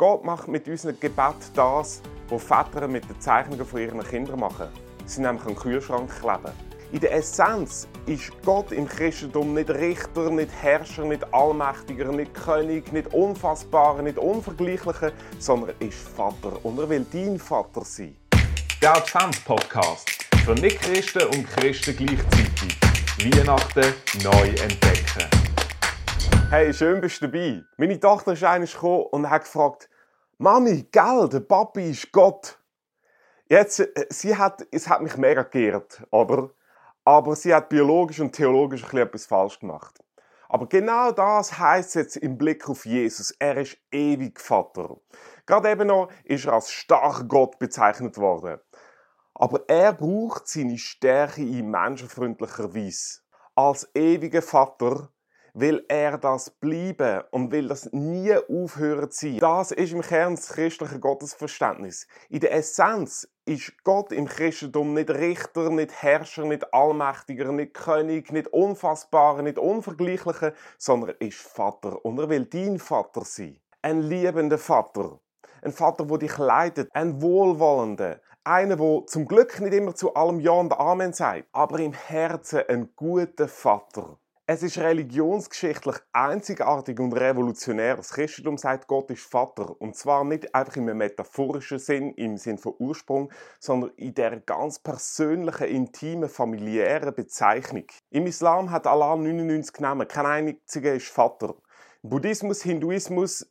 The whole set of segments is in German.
Gott macht mit unserem Gebet das, was Väter mit den Zeichnungen von ihren Kindern machen. Sie nämlich einen Kühlschrank kleben. In der Essenz ist Gott im Christentum nicht Richter, nicht Herrscher, nicht Allmächtiger, nicht König, nicht Unfassbarer, nicht Unvergleichlicher, sondern ist Vater und er will dein Vater sein. Der Advents-Podcast für Nicht-Christen und Christen gleichzeitig. Weihnachten neu entdecken. Hey, schön bist du dabei. Meine Tochter ist eines gekommen und hat gefragt, Mami, gell, der Papi ist Gott. Jetzt, äh, sie hat, es hat mich mega geehrt, oder? Aber sie hat biologisch und theologisch etwas falsch gemacht. Aber genau das heißt jetzt im Blick auf Jesus. Er ist ewig Vater. Gerade eben noch ist er als starker Gott bezeichnet worden. Aber er braucht seine Stärke in menschenfreundlicher Weise. Als ewiger Vater will er das bleiben und will das nie aufhören zu sein. Das ist im Kern das christliche Gottesverständnis. In der Essenz ist Gott im Christentum nicht Richter, nicht Herrscher, nicht Allmächtiger, nicht König, nicht Unfassbarer, nicht Unvergleichlicher, sondern er ist Vater und er will dein Vater sein. Ein liebender Vater. Ein Vater, der dich leitet. Ein wohlwollender. Einer, der zum Glück nicht immer zu allem Ja und Amen sagt, aber im Herzen ein guter Vater. Es ist religionsgeschichtlich einzigartig und revolutionär. Das Christentum sagt, Gott ist Vater. Und zwar nicht einfach im metaphorischen Sinn, im Sinn von Ursprung, sondern in der ganz persönlichen, intimen, familiären Bezeichnung. Im Islam hat Allah 99 Namen, kein einziger ist Vater. Im Buddhismus, Hinduismus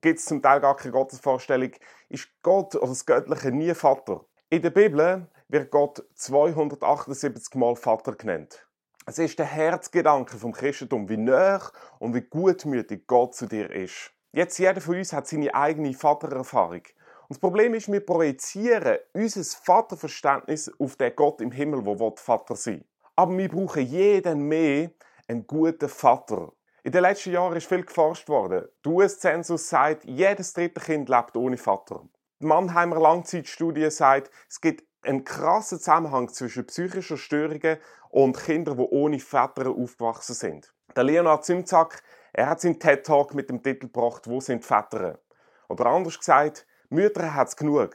gibt es zum Teil gar keine Gottesvorstellung, ist Gott oder das Göttliche nie Vater. In der Bibel wird Gott 278 Mal Vater genannt. Es ist der Herzgedanke vom Christentum, wie nah und wie gutmütig Gott zu dir ist. Jetzt jeder von uns hat seine eigene Vatererfahrung. Und das Problem ist, wir projizieren unser Vaterverständnis auf den Gott im Himmel, wo Vater sein Aber wir brauchen jeden mehr einen guten Vater. In den letzten Jahren ist viel geforscht worden. Der US-Zensus sagt, jedes dritte Kind lebt ohne Vater. Die Mannheimer Langzeitstudie sagt, es gibt einen krassen Zusammenhang zwischen psychischen Störungen und Kindern, die ohne Väter aufgewachsen sind. Der Leonard Zimzak, er hat seinen TED-Talk mit dem Titel gebracht, «Wo sind Väter?» Oder anders gesagt, Mütter hat es genug,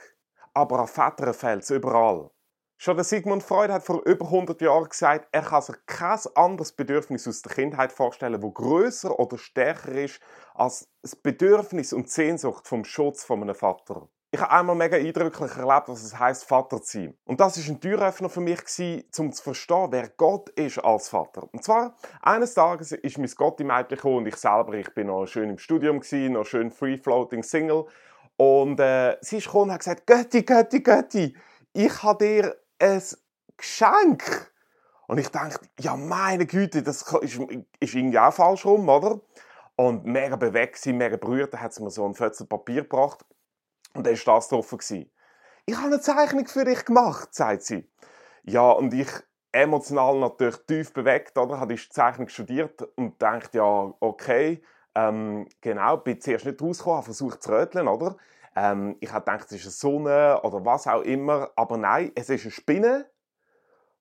aber an Vätern fehlt es überall. Schon der Sigmund Freud hat vor über 100 Jahren gesagt, er kann sich kein anderes Bedürfnis aus der Kindheit vorstellen, wo größer oder stärker ist als das Bedürfnis und die Sehnsucht vom Schutz von einem Vater. Ich habe einmal mega eindrücklich erlebt, was es heißt, Vater zu sein. Und das ist ein Türöffner für mich um zu verstehen, wer Gott ist als Vater. Und zwar eines Tages ist mein Gott im Mädchen gekommen und ich selber, ich bin noch schön im Studium gewesen, noch schön free floating Single. Und äh, sie ist gekommen und hat gesagt, Götti, Götti, Götti, ich habe dir ein Geschenk. Und ich dachte, ja meine Güte, das ist, ist irgendwie auch falsch rum, oder? Und mega bewegt, sie mega berührt, da hat sie mir so ein Fötzel Papier gebracht und dann war das drauf. Ich habe eine Zeichnung für dich gemacht, sagt sie. Ja, und ich emotional natürlich tief bewegt, oder? Habe die Zeichnung studiert und dachte, ja, okay, ähm, genau, bin zuerst nicht rausgekommen, habe versucht zu röteln, oder? Ähm, ich habe gedacht, es ist eine Sonne oder was auch immer, aber nein, es ist eine Spinne,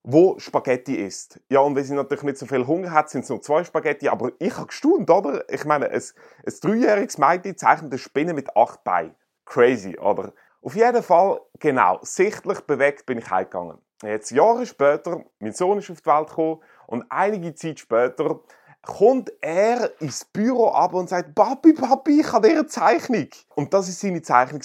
wo Spaghetti isst. Ja, und wenn sie natürlich nicht so viel Hunger hat, sind es nur zwei Spaghetti, aber ich habe gestaunt, oder? Ich meine, ein, ein dreijähriges Mädchen zeichnet eine Spinne mit acht Beinen. Crazy, oder? Auf jeden Fall, genau, sichtlich bewegt bin ich heimgegangen. Jetzt Jahre später, mein Sohn ist auf die Welt gekommen und einige Zeit später kommt er ins Büro ab und sagt, Papi, Papi, ich habe eine Zeichnung. Und das ist seine Zeichnung.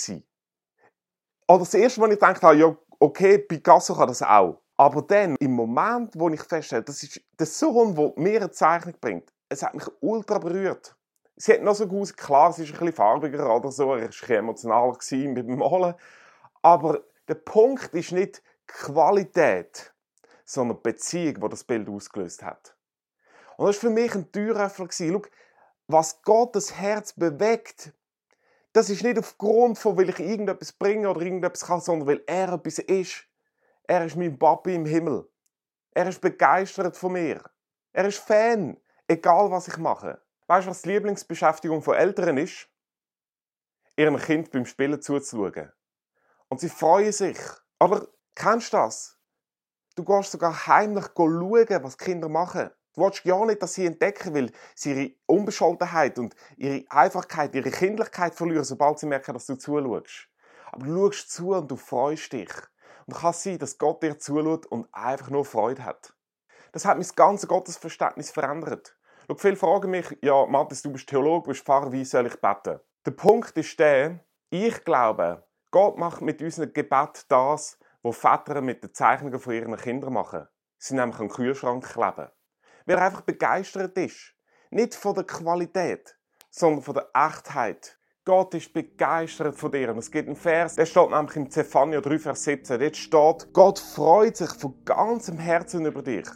Oder das erste Mal, ich dachte, ja, okay, Picasso kann das auch. Aber dann, im Moment, wo ich feststelle, das ist der Sohn, der mir eine Zeichnung bringt, es hat mich ultra berührt. Sie hat noch so gut, klar, sie ist ein bisschen farbiger oder so, er war emotional mit dem Malen. Aber der Punkt ist nicht Qualität, sondern die Beziehung, die das Bild ausgelöst hat. Und das war für mich ein Türöffner. Schau, was Gottes Herz bewegt, das ist nicht aufgrund von, weil ich irgendetwas bringe oder irgendetwas kann, sondern weil er etwas ist. Er ist mein Papi im Himmel. Er ist begeistert von mir. Er ist Fan, egal was ich mache. Weißt du, was die Lieblingsbeschäftigung von Eltern ist? Ihrem Kind beim Spielen zuzuschauen. Und sie freuen sich. Aber kennst du das? Du gehst sogar heimlich schauen, was Kinder machen. Du willst ja nicht, dass sie entdecken, weil sie ihre Unbescholtenheit und ihre Einfachkeit, ihre Kindlichkeit verlieren, sobald sie merken, dass du zuschaust. Aber du schaust zu und du freust dich. Und es kann sein, dass Gott dir zuschaut und einfach nur Freude hat. Das hat mein ganzes Gottesverständnis verändert. Schau, viele fragen mich, ja, Matthias, du bist Theologe, du bist Pfarrer, wie soll ich beten? Der Punkt ist der, ich glaube, Gott macht mit unserem Gebet das, was Väter mit den Zeichnungen von ihren Kindern machen. Sie nämlich den Kühlschrank kleben. Weil er einfach begeistert ist. Nicht von der Qualität, sondern von der Echtheit. Gott ist begeistert von dir. Und es gibt einen Vers, der steht nämlich im Zephania 3, Vers 17. Dort steht, Gott freut sich von ganzem Herzen über dich.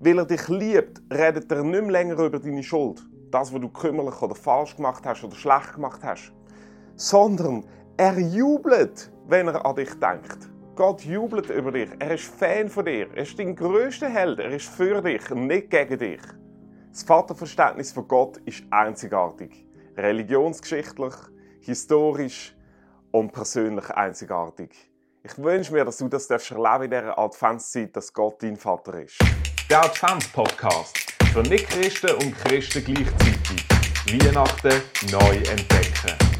Weil er dich liebt, redet er nicht mehr länger über deine Schuld. Das, was du kümmerlich oder falsch gemacht hast oder schlecht gemacht hast. Sondern er jubelt, wenn er an dich denkt. Gott jubelt über dich. Er ist Fan von dir. Er ist dein größter Held. Er ist für dich nicht gegen dich. Das Vaterverständnis von Gott ist einzigartig. Religionsgeschichtlich, historisch und persönlich einzigartig. Ich wünsche mir, dass du das erleben in dieser Adventszeit, dass Gott dein Vater ist. Der Advents-Podcast für Nicht-Christen und Christen gleichzeitig. Weihnachten neu entdecken.